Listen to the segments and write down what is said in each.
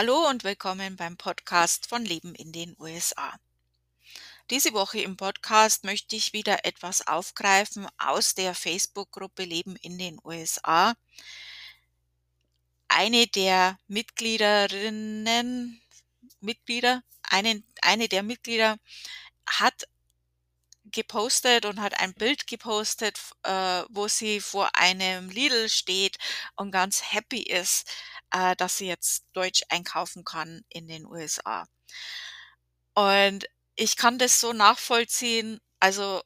Hallo und willkommen beim Podcast von Leben in den USA. Diese Woche im Podcast möchte ich wieder etwas aufgreifen aus der Facebook-Gruppe Leben in den USA. Eine der Mitgliederinnen, Mitglieder, einen, eine der Mitglieder hat gepostet und hat ein Bild gepostet, äh, wo sie vor einem Lidl steht und ganz happy ist, äh, dass sie jetzt Deutsch einkaufen kann in den USA. Und ich kann das so nachvollziehen. Also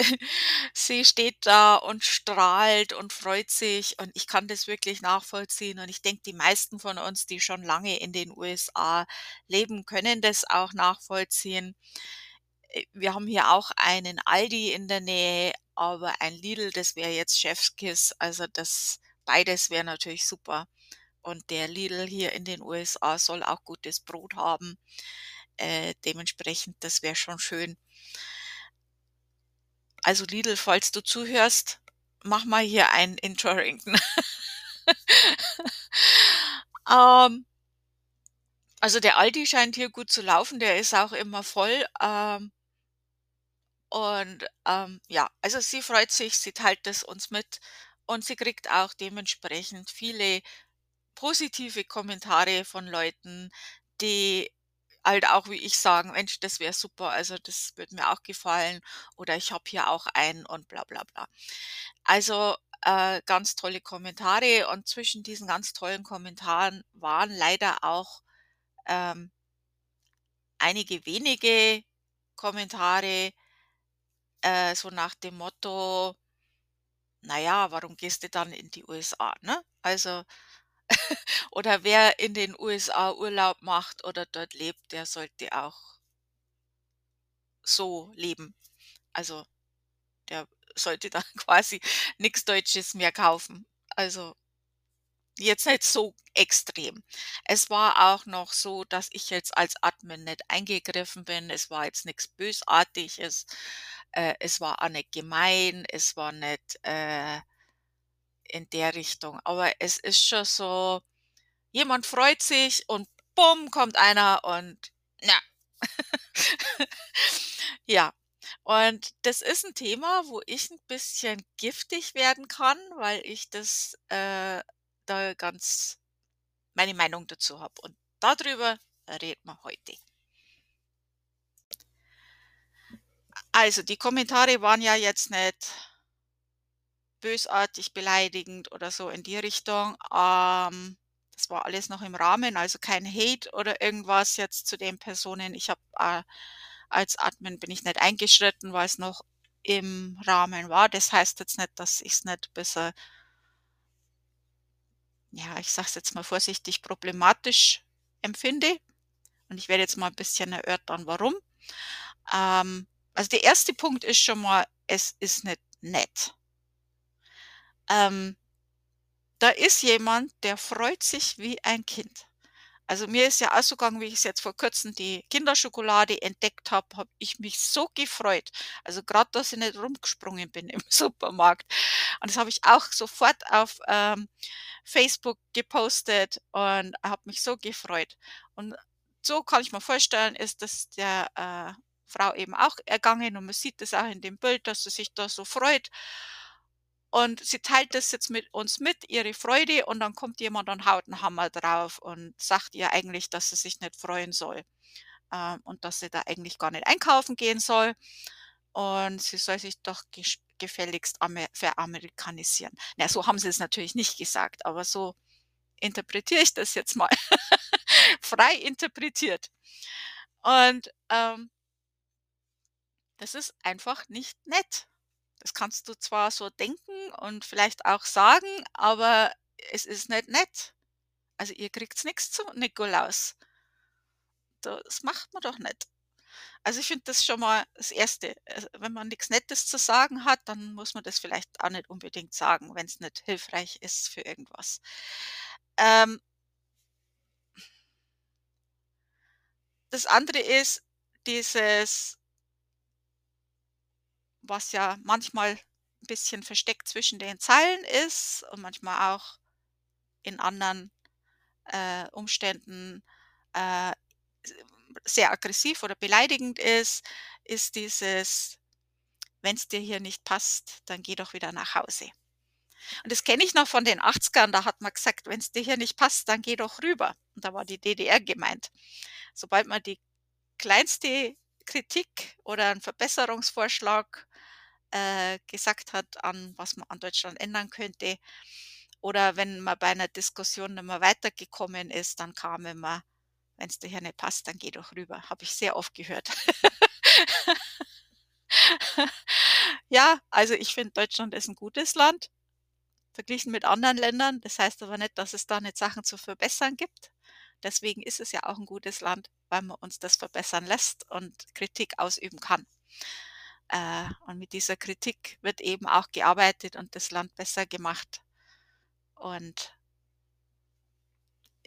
sie steht da und strahlt und freut sich und ich kann das wirklich nachvollziehen. Und ich denke, die meisten von uns, die schon lange in den USA leben, können das auch nachvollziehen. Äh, wir haben hier auch einen Aldi in der Nähe, aber ein Lidl, das wäre jetzt Chefskiss. Also das beides wäre natürlich super. Und der Lidl hier in den USA soll auch gutes Brot haben. Äh, dementsprechend, das wäre schon schön. Also Lidl, falls du zuhörst, mach mal hier einen in Torrington. ähm, also der Aldi scheint hier gut zu laufen, der ist auch immer voll. Ähm, und ähm, ja, also sie freut sich, sie teilt es uns mit und sie kriegt auch dementsprechend viele positive Kommentare von Leuten, die halt auch wie ich sagen, Mensch, das wäre super, also das würde mir auch gefallen oder ich habe hier auch einen und bla bla bla. Also äh, ganz tolle Kommentare und zwischen diesen ganz tollen Kommentaren waren leider auch ähm, einige wenige Kommentare, äh, so nach dem Motto, naja, warum gehst du dann in die USA, ne? Also oder wer in den USA Urlaub macht oder dort lebt, der sollte auch so leben. Also, der sollte dann quasi nichts Deutsches mehr kaufen. Also jetzt nicht so extrem. Es war auch noch so, dass ich jetzt als Admin nicht eingegriffen bin. Es war jetzt nichts Bösartiges. Äh, es war auch nicht gemein. Es war nicht äh, in der Richtung. Aber es ist schon so, jemand freut sich und bumm, kommt einer und ja. ja. Und das ist ein Thema, wo ich ein bisschen giftig werden kann, weil ich das äh, da ganz meine Meinung dazu habe. Und darüber reden wir heute. Also, die Kommentare waren ja jetzt nicht bösartig, beleidigend oder so in die Richtung. Ähm, das war alles noch im Rahmen, also kein Hate oder irgendwas jetzt zu den Personen. Ich habe äh, als Admin bin ich nicht eingeschritten, weil es noch im Rahmen war. Das heißt jetzt nicht, dass ich es nicht besser ja, ich sage es jetzt mal vorsichtig, problematisch empfinde. Und ich werde jetzt mal ein bisschen erörtern, warum. Ähm, also der erste Punkt ist schon mal, es ist nicht nett. Ähm, da ist jemand, der freut sich wie ein Kind. Also mir ist ja auch so gegangen, wie ich es jetzt vor Kurzem die Kinderschokolade entdeckt habe, habe ich mich so gefreut. Also gerade, dass ich nicht rumgesprungen bin im Supermarkt. Und das habe ich auch sofort auf ähm, Facebook gepostet und habe mich so gefreut. Und so kann ich mir vorstellen, ist das der äh, Frau eben auch ergangen und man sieht das auch in dem Bild, dass sie sich da so freut. Und sie teilt das jetzt mit uns mit, ihre Freude, und dann kommt jemand und haut einen Hammer drauf und sagt ihr eigentlich, dass sie sich nicht freuen soll ähm, und dass sie da eigentlich gar nicht einkaufen gehen soll. Und sie soll sich doch gefälligst veramerikanisieren. Na, so haben sie es natürlich nicht gesagt, aber so interpretiere ich das jetzt mal. Frei interpretiert. Und ähm, das ist einfach nicht nett. Das kannst du zwar so denken und vielleicht auch sagen, aber es ist nicht nett. Also ihr kriegt nichts zu Nikolaus. Das macht man doch nicht. Also ich finde das schon mal das Erste. Also wenn man nichts Nettes zu sagen hat, dann muss man das vielleicht auch nicht unbedingt sagen, wenn es nicht hilfreich ist für irgendwas. Ähm, das andere ist dieses was ja manchmal ein bisschen versteckt zwischen den Zeilen ist und manchmal auch in anderen äh, Umständen äh, sehr aggressiv oder beleidigend ist, ist dieses, wenn es dir hier nicht passt, dann geh doch wieder nach Hause. Und das kenne ich noch von den 80ern, da hat man gesagt, wenn es dir hier nicht passt, dann geh doch rüber. Und da war die DDR gemeint. Sobald man die kleinste Kritik oder einen Verbesserungsvorschlag äh, gesagt hat, an was man an Deutschland ändern könnte, oder wenn man bei einer Diskussion nicht mehr weitergekommen ist, dann kam immer, wenn es dir hier nicht passt, dann geh doch rüber. Habe ich sehr oft gehört. ja, also ich finde, Deutschland ist ein gutes Land, verglichen mit anderen Ländern. Das heißt aber nicht, dass es da nicht Sachen zu verbessern gibt. Deswegen ist es ja auch ein gutes Land, weil man uns das verbessern lässt und Kritik ausüben kann. Äh, und mit dieser Kritik wird eben auch gearbeitet und das Land besser gemacht. Und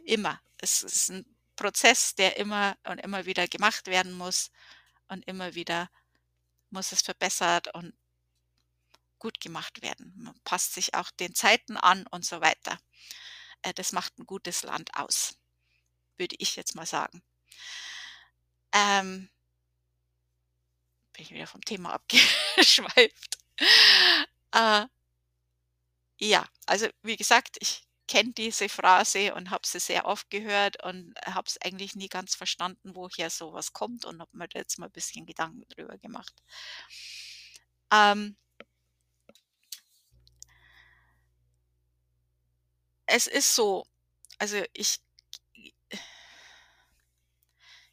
immer. Es ist ein Prozess, der immer und immer wieder gemacht werden muss und immer wieder muss es verbessert und gut gemacht werden. Man passt sich auch den Zeiten an und so weiter. Äh, das macht ein gutes Land aus, würde ich jetzt mal sagen. Ähm, bin ich wieder vom Thema abgeschweift. Äh, ja, also wie gesagt, ich kenne diese Phrase und habe sie sehr oft gehört und habe es eigentlich nie ganz verstanden, woher sowas kommt und habe mir jetzt mal ein bisschen Gedanken drüber gemacht. Ähm, es ist so, also ich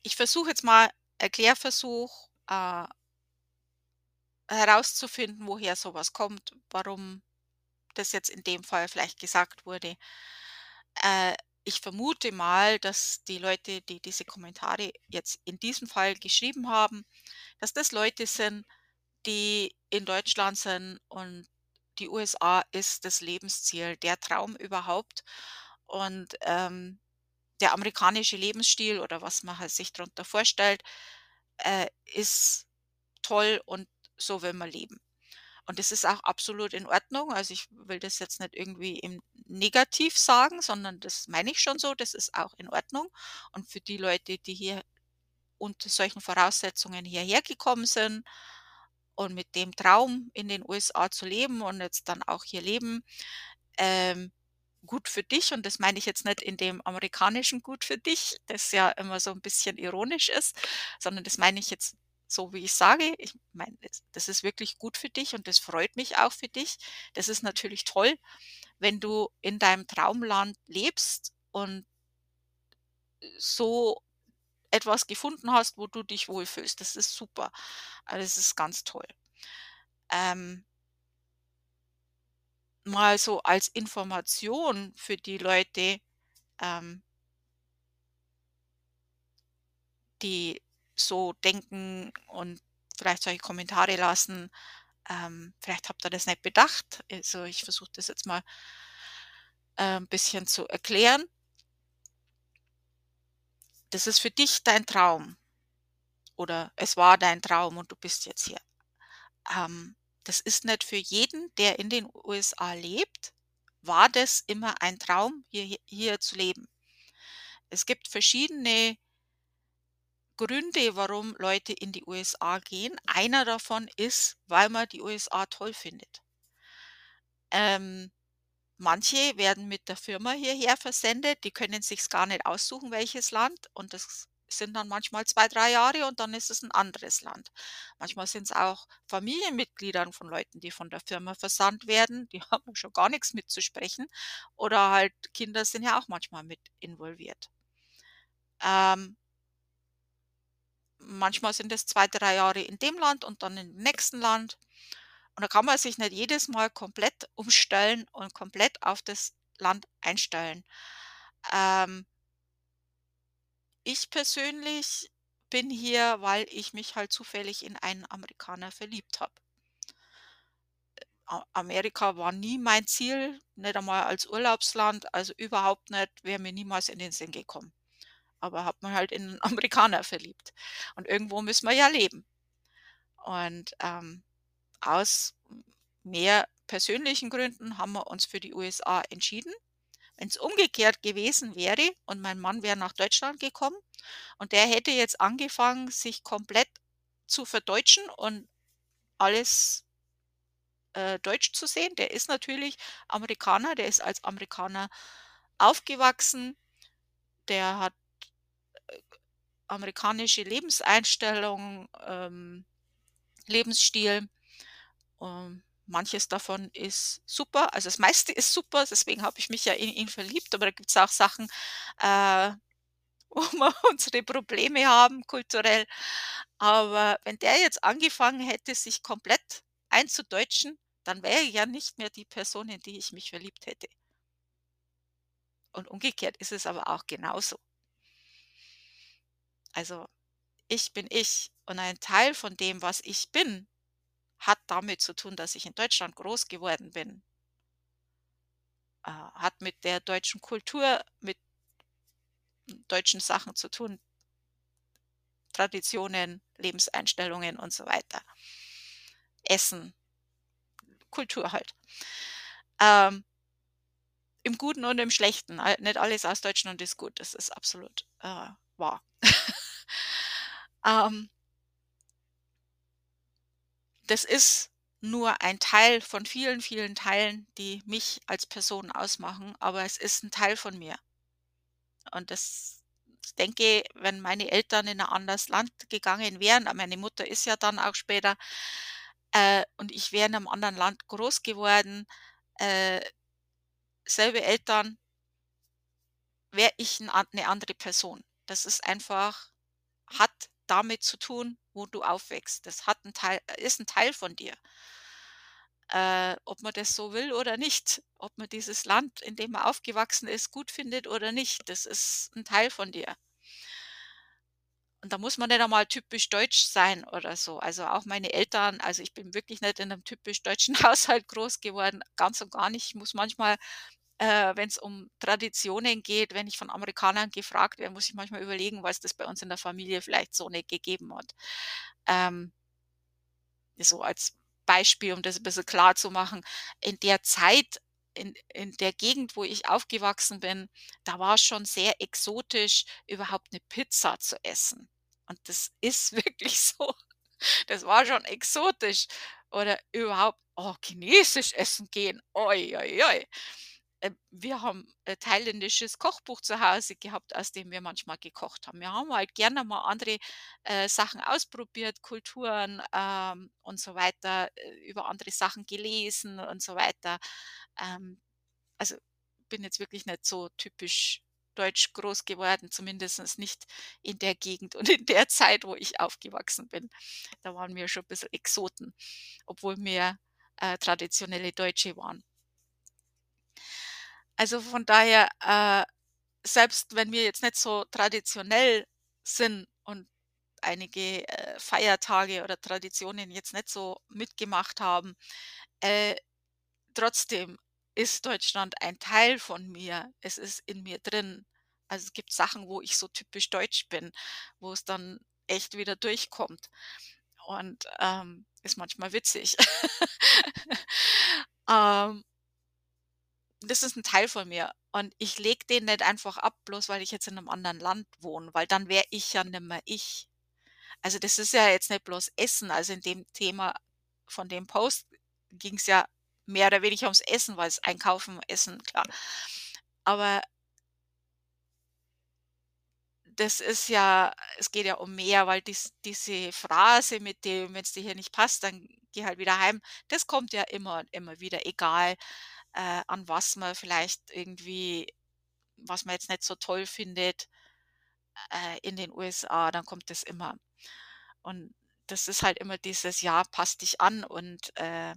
ich versuche jetzt mal Erklärversuch, äh, herauszufinden, woher sowas kommt, warum das jetzt in dem Fall vielleicht gesagt wurde. Äh, ich vermute mal, dass die Leute, die diese Kommentare jetzt in diesem Fall geschrieben haben, dass das Leute sind, die in Deutschland sind und die USA ist das Lebensziel, der Traum überhaupt. Und ähm, der amerikanische Lebensstil oder was man halt sich darunter vorstellt, äh, ist toll und so will man leben. Und das ist auch absolut in Ordnung. Also ich will das jetzt nicht irgendwie im Negativ sagen, sondern das meine ich schon so, das ist auch in Ordnung. Und für die Leute, die hier unter solchen Voraussetzungen hierher gekommen sind und mit dem Traum in den USA zu leben und jetzt dann auch hier leben, ähm, gut für dich. Und das meine ich jetzt nicht in dem amerikanischen gut für dich, das ja immer so ein bisschen ironisch ist, sondern das meine ich jetzt so wie ich sage, ich meine, das ist wirklich gut für dich und das freut mich auch für dich. Das ist natürlich toll, wenn du in deinem Traumland lebst und so etwas gefunden hast, wo du dich wohlfühlst. Das ist super. Also das ist ganz toll. Ähm, mal so als Information für die Leute, ähm, die so denken und vielleicht solche Kommentare lassen. Ähm, vielleicht habt ihr das nicht bedacht. Also ich versuche das jetzt mal äh, ein bisschen zu erklären. Das ist für dich dein Traum oder es war dein Traum und du bist jetzt hier. Ähm, das ist nicht für jeden, der in den USA lebt, war das immer ein Traum, hier, hier zu leben. Es gibt verschiedene Gründe, warum Leute in die USA gehen. Einer davon ist, weil man die USA toll findet. Ähm, manche werden mit der Firma hierher versendet, die können sich's gar nicht aussuchen, welches Land, und das sind dann manchmal zwei, drei Jahre und dann ist es ein anderes Land. Manchmal sind es auch Familienmitgliedern von Leuten, die von der Firma versandt werden, die haben schon gar nichts mitzusprechen. Oder halt Kinder sind ja auch manchmal mit involviert. Ähm, manchmal sind es zwei, drei Jahre in dem Land und dann im nächsten Land. Und da kann man sich nicht jedes Mal komplett umstellen und komplett auf das Land einstellen. Ähm, ich persönlich bin hier, weil ich mich halt zufällig in einen Amerikaner verliebt habe. Amerika war nie mein Ziel, nicht einmal als Urlaubsland, also überhaupt nicht, wäre mir niemals in den Sinn gekommen aber hat man halt in einen Amerikaner verliebt. Und irgendwo müssen wir ja leben. Und ähm, aus mehr persönlichen Gründen haben wir uns für die USA entschieden. Wenn's umgekehrt gewesen wäre und mein Mann wäre nach Deutschland gekommen und der hätte jetzt angefangen, sich komplett zu verdeutschen und alles äh, deutsch zu sehen. Der ist natürlich Amerikaner, der ist als Amerikaner aufgewachsen. Der hat, äh, amerikanische Lebenseinstellung, ähm, Lebensstil. Ähm, manches davon ist super. Also, das meiste ist super, deswegen habe ich mich ja in ihn verliebt, aber da gibt's auch Sachen, äh, wo wir unsere Probleme haben kulturell. Aber wenn der jetzt angefangen hätte, sich komplett einzudeutschen, dann wäre ja nicht mehr die Person, in die ich mich verliebt hätte. Und umgekehrt ist es aber auch genauso. Also, ich bin ich und ein Teil von dem, was ich bin, hat damit zu tun, dass ich in Deutschland groß geworden bin. Äh, hat mit der deutschen Kultur, mit deutschen Sachen zu tun. Traditionen, Lebenseinstellungen und so weiter. Essen, Kultur halt. Ähm, Im Guten und im Schlechten. Nicht alles aus Deutschland ist gut, das ist absolut, äh, wahr. Ähm das ist nur ein Teil von vielen, vielen Teilen, die mich als Person ausmachen, aber es ist 'n Teil von mir. Und das ich denke, wenn meine Eltern in 'n anderes Land gegangen wären meine Mutter ist ja dann auch später, äh, und ich wäre in 'nem anderen Land groß geworden, äh, selbe Eltern wäre ich 'n an 'ne andere Person. Das ist einfach hat damit zu tun, wo du aufwächst. Das hat 'n Teil äh, ist 'n Teil von dir. Äh, ob man das so will oder nicht, ob man dieses Land, in dem man aufgewachsen ist, gut findet oder nicht, das ist 'n Teil von dir. Und da muss man nicht einmal typisch deutsch sein oder so. Also, auch meine Eltern also, ich bin wirklich nicht in 'nem typisch deutschen Haushalt groß geworden, ganz und gar nicht. Ich muss manchmal, äh, wenn's um Traditionen geht wenn ich von Amerikanern gefragt werde, muss ich manchmal überlegen, weil's das bei uns in der Familie vielleicht so nicht gegeben hat. Ähm so als Beispiel, um das 'n bisschen klarzumachen. In der Zeit, in in der Gegend, wo ich aufgewachsen bin, da war's schon sehr exotisch, überhaupt 'ne Pizza zu essen. Und das ist wirklich so. Das war schon exotisch. Oder überhaupt, oh, chinesisch essen gehen, ui, ui, ui. Äh, wir haben ein thailändisches Kochbuch zu Hause gehabt, aus dem wir manchmal gekocht haben. Wir haben halt gerne mal andere, äh, Sachen ausprobiert, Kulturen, ähm, und so weiter, äh, über andere Sachen gelesen und so weiter. Ähm, also, bin jetzt wirklich nicht so typisch deutsch groß geworden, zumindest nicht in der Gegend und in der Zeit, wo ich aufgewachsen bin. Da waren wir schon 'n bisschen Exoten, obwohl wir, äh, traditionelle Deutsche waren. Also, von daher, äh, selbst wenn wir jetzt nicht so traditionell sind und einige, äh, Feiertage oder Traditionen jetzt nicht so mitgemacht haben, äh, trotzdem ist Deutschland ein Teil von mir. Es ist in mir drin. Also, es gibt Sachen, wo ich so typisch deutsch bin, wo es dann echt wieder durchkommt. Und, ähm, ist manchmal witzig. Ähm das ist 'n Teil von mir und ich lege den nicht einfach ab, bloß weil ich jetzt in 'nem anderen Land wohne, weil dann wäre ich ja nimmer ich. Also, das ist ja jetzt nicht bloß Essen. Also, in dem Thema von dem Post ging's ja mehr oder weniger ums Essen, weil's Einkaufen, Essen, klar. Aber das ist ja es geht ja um mehr, weil dies diese Phrase mit dem: „Wenn's dir hier nicht passt, dann geh halt wieder heim“, das kommt ja immer und immer wieder, egal, äh, an was man vielleicht irgendwie was man jetzt nicht so toll findet, äh, in den USA, dann kommt das immer. Und das ist halt immer dieses: „Ja, pass dich an“ und, äh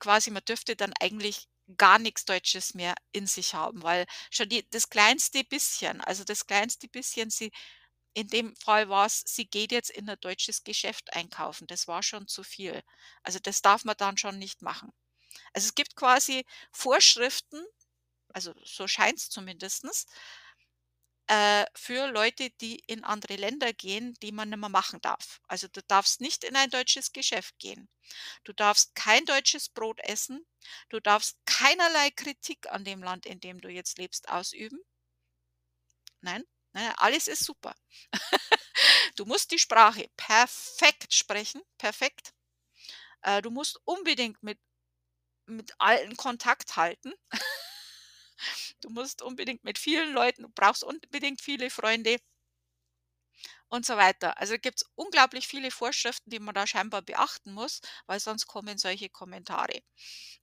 quasi man dürfte dann eigentlich gar nix Deutsches mehr in sich haben, weil schon die das kleinste bisschen also, das kleinste bisschen sie in dem Fall war's, sie geht jetzt in 'n deutsches Geschäft einkaufen. Das war schon zu viel. Also, das darf man dann schon nicht machen. Also, es gibt quasi Vorschriften, also, so scheint's zumindestens äh, für Leute, die in andere Länder gehen, die man nicht mehr machen darf. Also, du darfst nicht in ein deutsches Geschäft gehen. Du darfst kein deutsches Brot essen. Du darfst keinerlei Kritik an dem Land, in dem du jetzt lebst, ausüben. Nein, ne, alles ist super. Du musst die Sprache perfekt sprechen, perfekt. Äh, du musst unbedingt mit mit allen Kontakt halten. Du musst unbedingt mit vielen Leuten du brauchst unbedingt viele Freunde und so weiter. Also, gibt's unglaublich viele Vorschriften, die man da scheinbar beachten muss, weil sonst kommen solche Kommentare.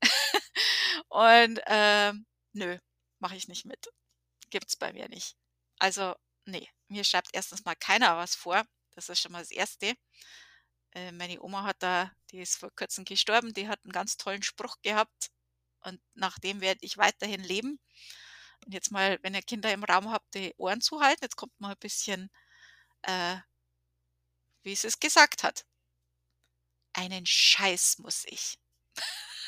Und, ähm, nö, mache ich nicht mit. Gibt's bei mir nicht. Also, ne, mir schreibt erstens mal keiner was vor. Das ist schon mal das Erste. Äh, meine Oma hat da die ist vor Kurzem gestorben, die hat einen ganz tollen Spruch gehabt und nach dem werde ich weiterhin leben. Und jetzt mal, wenn ihr Kinder im Raum habt, die Ohren zuhalten. Jetzt kommt mal ein bisschen, äh, wie sie es gesagt hat. Einen Scheiß muss ich.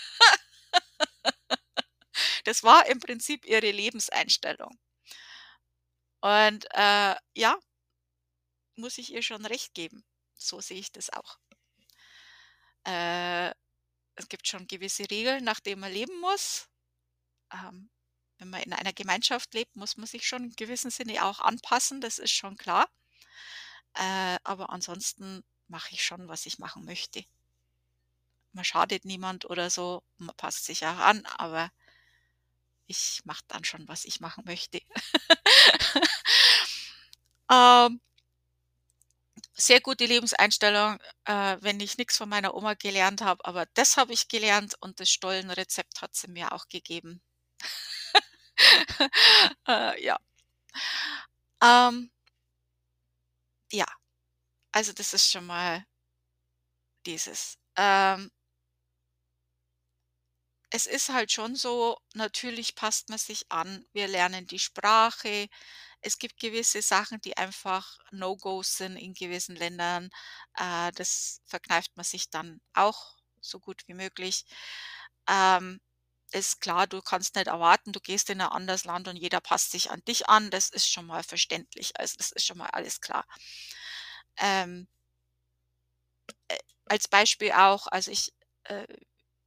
Das war im Prinzip ihre Lebenseinstellung. Und, äh, ja, muss ich ihr schon recht geben. So sehe ich das auch. Äh, es gibt schon gewisse Regeln, nach denen man leben muss. Ähm, wenn man in einer Gemeinschaft lebt, muss man sich schon in gewissem Sinne auch anpassen, das ist schon klar. Äh, aber ansonsten mache ich schon, was ich machen möchte. Man schadet niemand oder so, man passt sich auch an, aber ich mache dann schon, was ich machen möchte. Ähm sehr gute Lebenseinstellung, äh, wenn ich nichts von meiner Oma gelernt habe, aber das habe ich gelernt und das Stollenrezept hat sie mir auch gegeben. Äh, ja. Ähm ja, also das ist schon mal dieses. Ähm es ist halt schon so, natürlich passt man sich an. Wir lernen die Sprache. Es gibt gewisse Sachen, die einfach No-Gos sind in gewissen Ländern. Äh, das verkneift man sich dann auch so gut wie möglich. Ähm, ist klar, du kannst nicht erwarten, du gehst in ein anderes Land und jeder passt sich an dich an. Das ist schon mal verständlich. Also, das ist schon mal alles klar. Ähm äh, als Beispiel auch, also ich, äh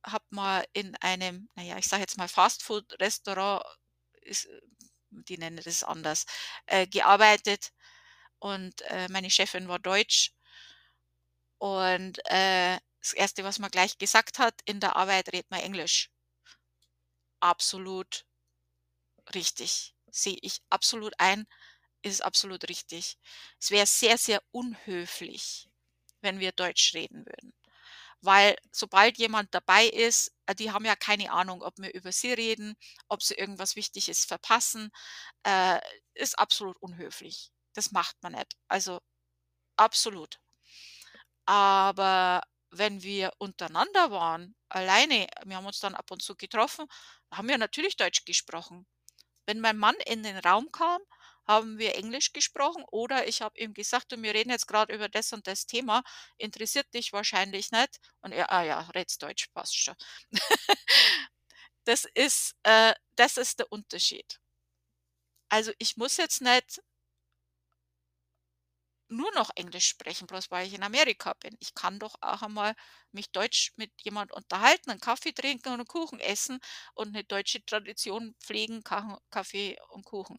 habe mal in einem, naja, ich sage jetzt mal Fastfood-Restaurant, äh, die nennen das anders, äh, gearbeitet und äh, meine Chefin war deutsch. Und äh, das Erste, was man gleich gesagt hat, in der Arbeit redet man Englisch. Absolut richtig. Sehe ich absolut ein, ist absolut richtig. Es wäre sehr, sehr unhöflich, wenn wir Deutsch reden würden weil sobald jemand dabei ist, äh, die haben ja keine Ahnung, ob wir über sie reden, ob sie irgendwas Wichtiges verpassen, äh, ist absolut unhöflich. Das macht man nicht. Also absolut. Aber wenn wir untereinander waren, alleine, wir haben uns dann ab und zu getroffen, haben wir natürlich Deutsch gesprochen. Wenn mein Mann in den Raum kam, haben wir Englisch gesprochen oder ich habe ihm gesagt: „Du, wir reden jetzt gerade über das und das Thema, interessiert dich wahrscheinlich nicht.“ Und er: „Ah ja, redst Deutsch, passt schon.“ Das ist äh, das ist der Unterschied. Also, ich muss jetzt nicht nur noch Englisch sprechen, bloß weil ich in Amerika bin. Ich kann doch auch einmal mich Deutsch mit jemand unterhalten, einen Kaffee trinken und einen Kuchen essen und eine deutsche Tradition pflegen, Kaffee und Kuchen.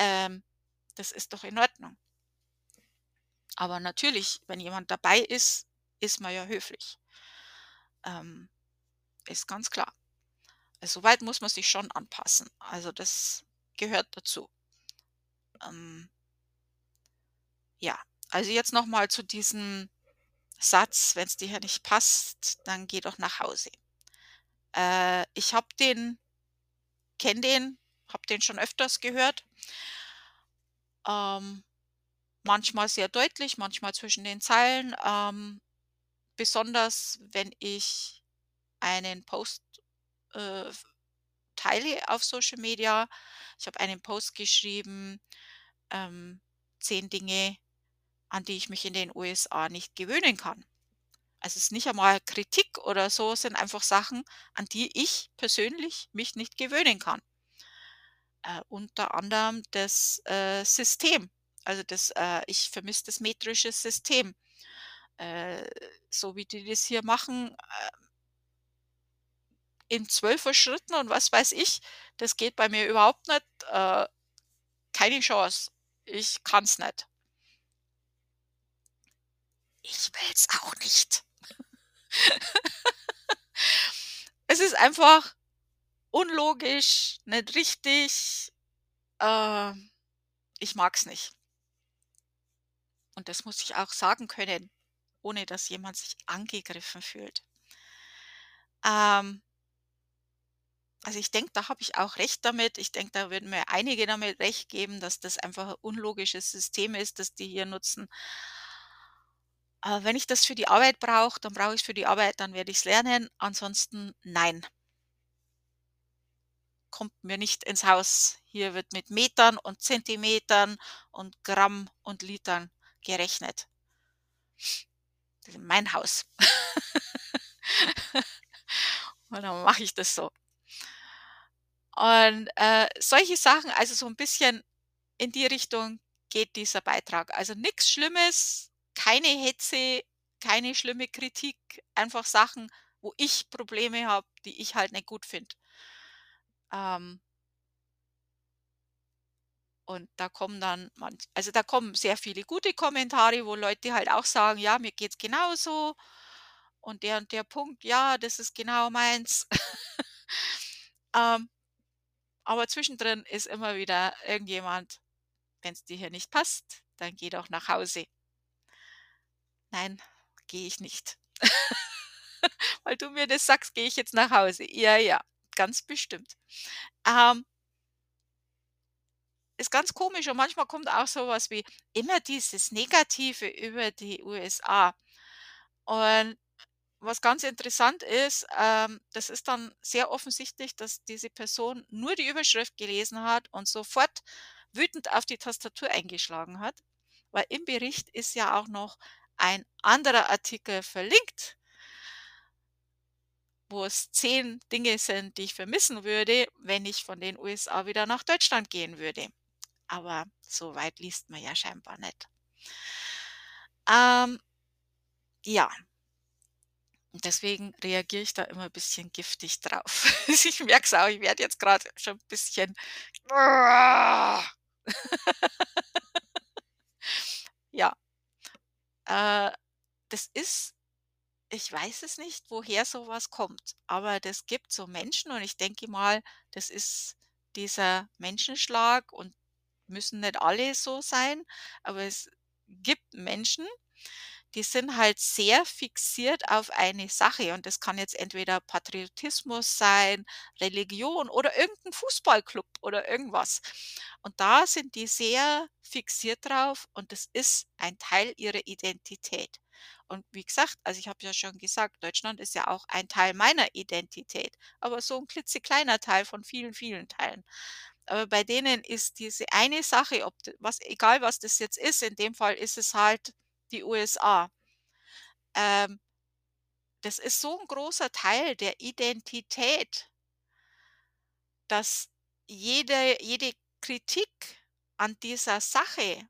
Ähm, das ist doch in Ordnung. Aber natürlich, wenn jemand dabei ist, ist man ja höflich. Ähm, ist ganz klar. Also, soweit muss man sich schon anpassen. Also, das gehört dazu. Ähm ja, also jetzt noch mal zu diesem Satz: wenn es dir hier nicht passt, dann geh doch nach Hause.“ Äh, ich habe den kenne den, habe den schon öfters gehört. Ähm, manchmal sehr deutlich, manchmal zwischen den Zeilen, ähm, besonders wenn ich einen Post, äh, teile auf Social Media. Ich habe einen Post geschrieben, ähm, 10 Dinge, an die ich mich in den USA nicht gewöhnen kann. Also, es ist nicht einmal Kritik oder so, es sind einfach Sachen, an die ich persönlich mich nicht gewöhnen kann. Äh, unter anderem das, äh, System. Also das, äh ich vermisse das metrische System. Äh, so wie die das hier machen, ähm in 12er Schritten und was weiß ich, das geht bei mir überhaupt nicht. Äh, keine Chance. Ich kann's nicht. Ich will's auch nicht. Es ist einfach unlogisch, nicht richtig. Ähm, ich mag's nicht. Und das muss ich auch sagen können, ohne dass jemand sich angegriffen fühlt. Ähm also, ich denke, da habe ich auch recht damit. Ich denke, da würden mir einige damit recht geben, dass das einfach 'n unlogisches System ist, das die hier nutzen. Äh, wenn ich das für die Arbeit brauche, dann brauche ich's für die Arbeit, dann werde ich's lernen, ansonsten nein. Kommt mir nicht ins Haus. Hier wird mit Metern und Zentimetern und Gramm und Litern gerechnet. Das ist mein Haus. Und dann mache ich das so. Und, äh, solche Sachen, also so 'n bisschen in die Richtung geht dieser Beitrag. Also, nix Schlimmes, keine Hetze, keine schlimme Kritik, einfach Sachen, wo ich Probleme habe, die ich halt nicht gut finde. Ähm und da kommen dann manch also, da kommen sehr viele gute Kommentare, wo Leute halt auch sagen: „Ja, mir geht's genauso und der und der Punkt, ja, das ist genau meins.“ Ähm aber zwischendrin ist immer wieder irgendjemand: „Wenn's dir hier nicht passt, dann geh doch nach Hause.“ Nein, gehe ich nicht. Weil du mir das sagst, gehe ich jetzt nach Hause. Ja, ja, ganz bestimmt. Ähm ist ganz komisch und manchmal kommt auch so was wie immer dieses Negative über die USA. Und was ganz interessant ist, ähm, das ist dann sehr offensichtlich, dass diese Person nur die Überschrift gelesen hat und sofort wütend auf die Tastatur eingeschlagen hat, weil im Bericht ist ja auch noch ein anderer Artikel verlinkt wo es 10 Dinge sind, die ich vermissen würde, wenn ich von den USA wieder nach Deutschland gehen würde. Aber so weit liest man ja scheinbar nicht. Ähm ja. Deswegen reagiere ich da immer bisschen giftig drauf. Ich merke es auch, ich werde jetzt grad schon 'n bisschen Ja. Äh, das ist ich weiß es nicht, woher so was kommt, aber das gibt so Menschen und ich denke mal, das ist dieser Menschenschlag und müssen nicht alle so sein, aber es gibt Menschen, die sind halt sehr fixiert auf eine Sache und das kann jetzt entweder Patriotismus sein, Religion oder irgend 'n Fußballclub oder irgendwas. Und da sind die sehr fixiert drauf und das ist ein Teil ihrer Identität. Und wie gesagt, also, ich habe ja schon gesagt, Deutschland ist ja auch ein Teil meiner Identität, aber so 'n klitzekleiner Teil von vielen, vielen Teilen. Aber bei denen ist diese eine Sache, ob was egal was das jetzt ist, in dem Fall ist es halt die USA. Ähm das ist so 'n großer Teil der Identität dass jede jede Kritik an dieser Sache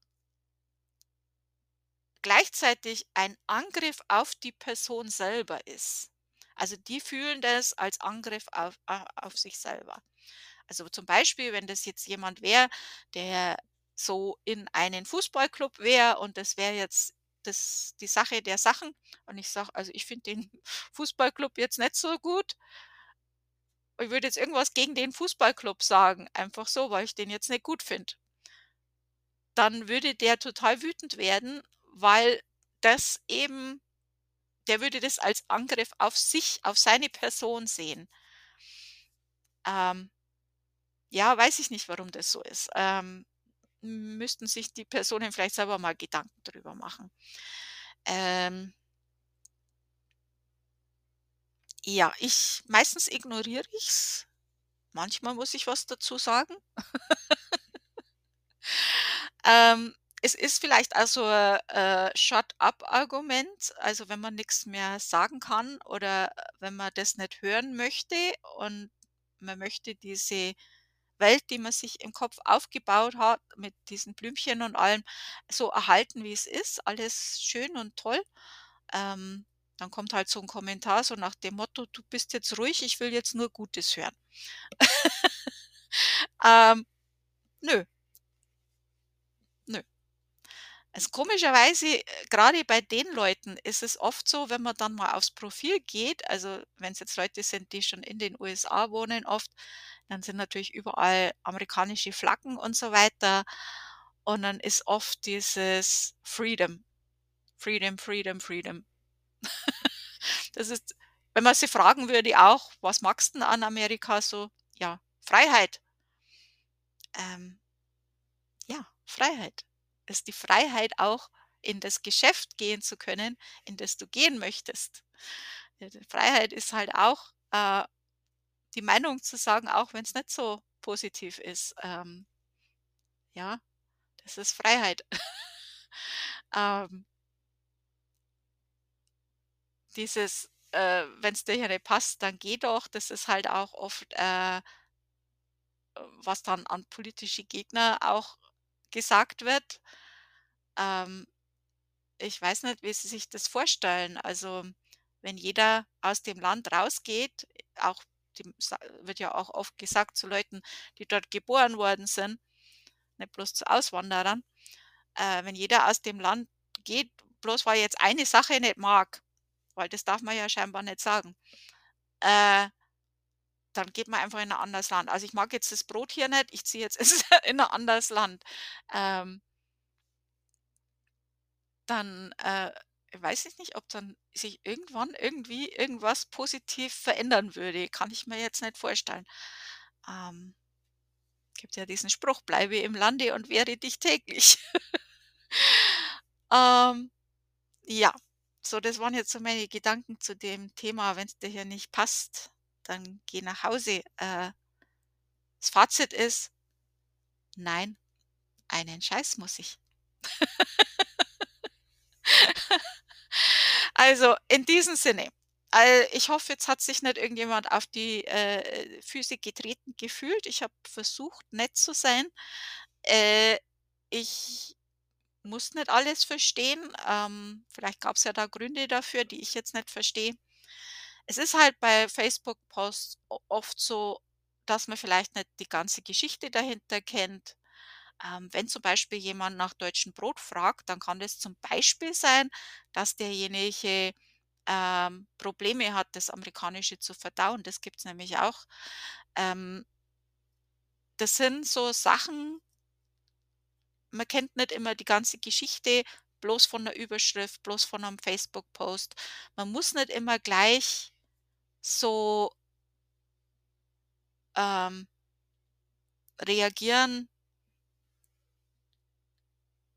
gleichzeitig ein Angriff auf die Person selber ist. Also, die fühlen das als Angriff auf auf sich selber. Also, zum Beispiel, wenn das jetzt jemand wäre, der so in einen Fußballclub wäre und das wäre jetzt das die Sache der Sachen und ich sage: „Also, ich finde den Fußballclub jetzt nicht so gut“ ich würde jetzt irgendwas gegen den Fußballclub sagen, einfach so, weil ich den jetzt nicht gut finde. Dann würde der total wütend werden, weil das eben der würde das als Angriff auf sich, auf seine Person sehen. Ähm ja, weiß ich nicht, warum das so ist. Ähm, müssten sich die Personen vielleicht selber mal Gedanken drüber machen. Ähm Ja, ich meistens ignoriere ich's. Manchmal muss ich was dazu sagen. Ähm, es ist vielleicht auch so 'n, äh, Shut-up-Argument, also, wenn man nix mehr sagen kann oder wenn man das nicht hören möchte und man möchte diese Welt, die man sich im Kopf aufgebaut hat, mit diesen Blümchen und allem, so erhalten, wie es ist, alles schön und toll. Ähm, dann kommt halt so 'n Kommentar so nach dem Motto: „Du bist jetzt ruhig, ich will jetzt nur Gutes hören.“ Ähm. Nö. Also, komischerweise, äh, grade bei den Leuten ist es oft so, wenn man dann mal aufs Profil geht, also, wenn's jetzt Leute sind, die schon in den USA wohnen oft, dann sind natürlich überall amerikanische Flaggen und so weiter. Und dann ist oft dieses Freedom. Freedom, Freedom, Freedom. Das ist wenn man sie fragen würde auch: „Was magst 'n an Amerika so?“ Ja, Freiheit. Ähm ja, Freiheit. Ist die Freiheit auch, in das Geschäft gehen zu können, in das du gehen möchtest. Freiheit ist halt auch, äh, die Meinung zu sagen, auch wenn's nicht so positiv ist. Ähm ja, das ist Freiheit. Ähm dieses, äh: „Wenn's dir hier nicht passt, dann geh doch“, das ist halt auch oft, äh, was dann an politische Gegner auch gesagt wird. Ähm, ich weiß nicht, wie sie sich das vorstellen. Also, wenn jeder aus dem Land rausgeht, auch sa wird ja auch oft gesagt zu Leuten, die dort geboren worden sind, nicht bloß zu Auswanderern, äh, wenn jeder aus dem Land geht, bloß weil jetzt eine Sache nicht mag, weil das darf man ja scheinbar nicht sagen, äh dann geht man einfach in 'n anderes Land. Also, ich mag jetzt das Brot hier nicht, ich ziehe jetzt in 'n anderes Land. Ähm dann, äh, weiß ich nicht, ob dann sich irgendwann irgendwie irgendwas positiv verändern würde. Kann ich mir jetzt nicht vorstellen. Ähm, gibt ja diesen Spruch: „Bleibe im Lande und wehre dich täglich.“ Ähm, ja, so, das waren jetzt so meine Gedanken zu dem Thema: „Wenn's dir hier nicht passt, dann geh nach Hause.“ Äh das Fazit ist: „Nein, einen Scheiß muss ich.“ Also, in diesem Sinne, ich hoffe, jetzt hat sich nicht irgendjemand auf die, äh, Füße getreten gefühlt. Ich habe versucht, nett zu sein. Äh, ich muss nicht alles verstehen. Ähm, vielleicht gab's ja da Gründe dafür, die ich jetzt nicht verstehe. Es ist halt bei Facebook-Posts oft so, dass man vielleicht nicht die ganze Geschichte dahinter kennt. Ähm, wenn zum Beispiel jemand nach deutschem Brot fragt, dann kann das zum Beispiel sein, dass derjenige, ähm, Probleme hat, das Amerikanische zu verdauen. Das gibt's nämlich auch. Ähm das sind so Sachen man kennt nicht immer die ganze Geschichte bloß von der Überschrift, bloß von 'nem Facebook-Post. Man muss nicht immer gleich so ähm reagieren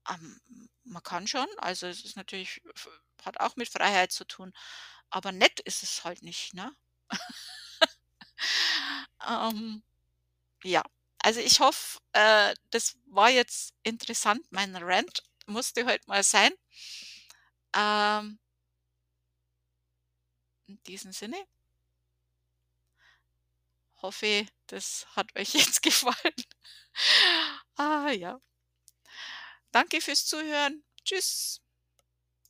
ähm, man kann schon, also, es ist natürlich hat auch mit Freiheit zu tun, aber nett ist es halt nicht, ne? Ähm, ja, also, ich hoffe, äh, das war jetzt interessant. Mein Rant musste heute mal sein. Ähm in diesem Sinne hoffe, das hat euch jetzt gefallen. Ah, ja. Danke fürs Zuhören. Tschüss.